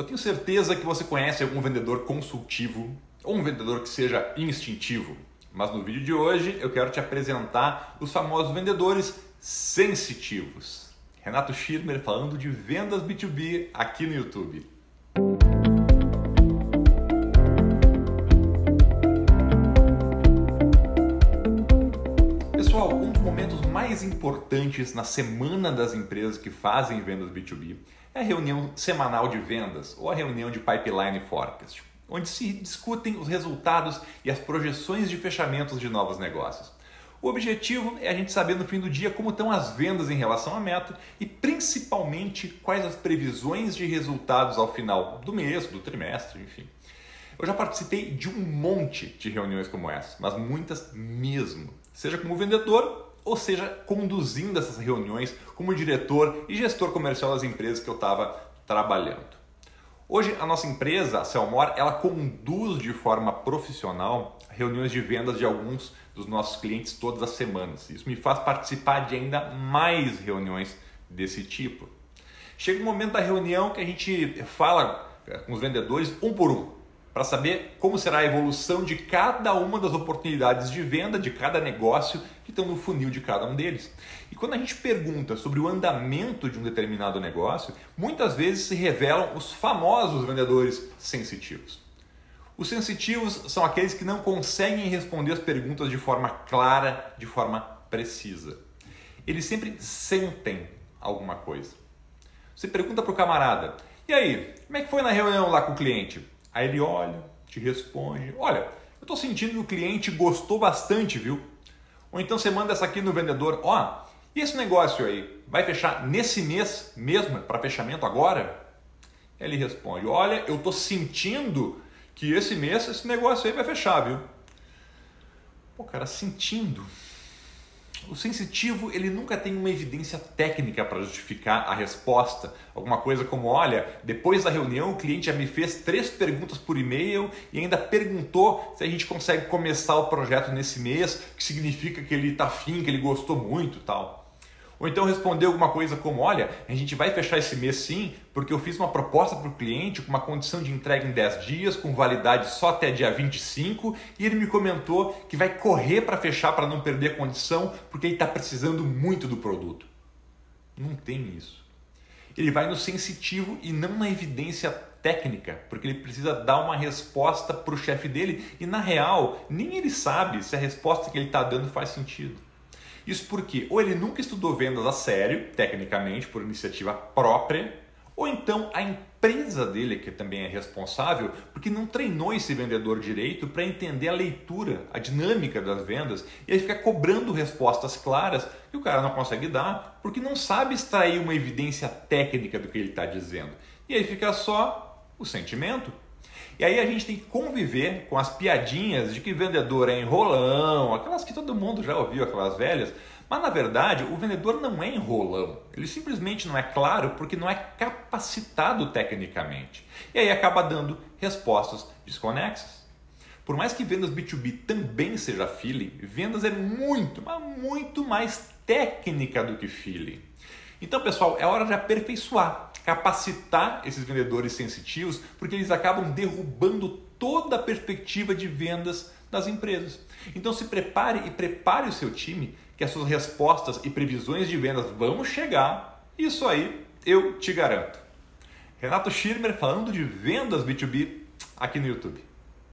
Eu tenho certeza que você conhece algum vendedor consultivo ou um vendedor que seja instintivo. Mas no vídeo de hoje eu quero te apresentar os famosos vendedores sensitivos. Renato Schirmer falando de vendas B2B aqui no YouTube. Pessoal, um dos momentos mais importantes na semana das empresas que fazem vendas B2B é a reunião semanal de vendas ou a reunião de pipeline forecast, onde se discutem os resultados e as projeções de fechamentos de novos negócios. O objetivo é a gente saber no fim do dia como estão as vendas em relação à meta e principalmente quais as previsões de resultados ao final do mês, do trimestre, enfim. Eu já participei de um monte de reuniões como essa, mas muitas mesmo, seja como vendedor ou seja, conduzindo essas reuniões como diretor e gestor comercial das empresas que eu estava trabalhando. Hoje a nossa empresa, a Selmor, ela conduz de forma profissional reuniões de vendas de alguns dos nossos clientes todas as semanas. Isso me faz participar de ainda mais reuniões desse tipo. Chega o momento da reunião que a gente fala com os vendedores um por um para saber como será a evolução de cada uma das oportunidades de venda de cada negócio que estão no funil de cada um deles. E quando a gente pergunta sobre o andamento de um determinado negócio, muitas vezes se revelam os famosos vendedores sensitivos. Os sensitivos são aqueles que não conseguem responder as perguntas de forma clara, de forma precisa. Eles sempre sentem alguma coisa. Você pergunta para o camarada: e aí, como é que foi na reunião lá com o cliente? Aí ele olha, te responde: Olha, eu estou sentindo que o cliente gostou bastante, viu? Ou então você manda essa aqui no vendedor: Ó, oh, e esse negócio aí? Vai fechar nesse mês mesmo, para fechamento agora? Ele responde: Olha, eu estou sentindo que esse mês esse negócio aí vai fechar, viu? Pô, cara, sentindo. O sensitivo ele nunca tem uma evidência técnica para justificar a resposta. Alguma coisa como, olha, depois da reunião o cliente já me fez três perguntas por e-mail e ainda perguntou se a gente consegue começar o projeto nesse mês, que significa que ele está afim, que ele gostou muito tal. Ou então responder alguma coisa como: olha, a gente vai fechar esse mês sim, porque eu fiz uma proposta para o cliente com uma condição de entrega em 10 dias, com validade só até dia 25, e ele me comentou que vai correr para fechar para não perder a condição, porque ele está precisando muito do produto. Não tem isso. Ele vai no sensitivo e não na evidência técnica, porque ele precisa dar uma resposta para o chefe dele e, na real, nem ele sabe se a resposta que ele está dando faz sentido. Isso porque ou ele nunca estudou vendas a sério, tecnicamente, por iniciativa própria, ou então a empresa dele, que também é responsável, porque não treinou esse vendedor direito para entender a leitura, a dinâmica das vendas, e aí fica cobrando respostas claras que o cara não consegue dar, porque não sabe extrair uma evidência técnica do que ele está dizendo. E aí fica só o sentimento. E aí a gente tem que conviver com as piadinhas de que vendedor é enrolão, aquelas que todo mundo já ouviu, aquelas velhas. Mas na verdade, o vendedor não é enrolão. Ele simplesmente não é claro porque não é capacitado tecnicamente. E aí acaba dando respostas desconexas. Por mais que vendas B2B também seja feeling, vendas é muito, mas muito mais técnica do que feeling. Então, pessoal, é hora de aperfeiçoar capacitar esses vendedores sensitivos, porque eles acabam derrubando toda a perspectiva de vendas das empresas. Então se prepare e prepare o seu time, que as suas respostas e previsões de vendas vão chegar. Isso aí eu te garanto. Renato Schirmer falando de vendas B2B aqui no YouTube.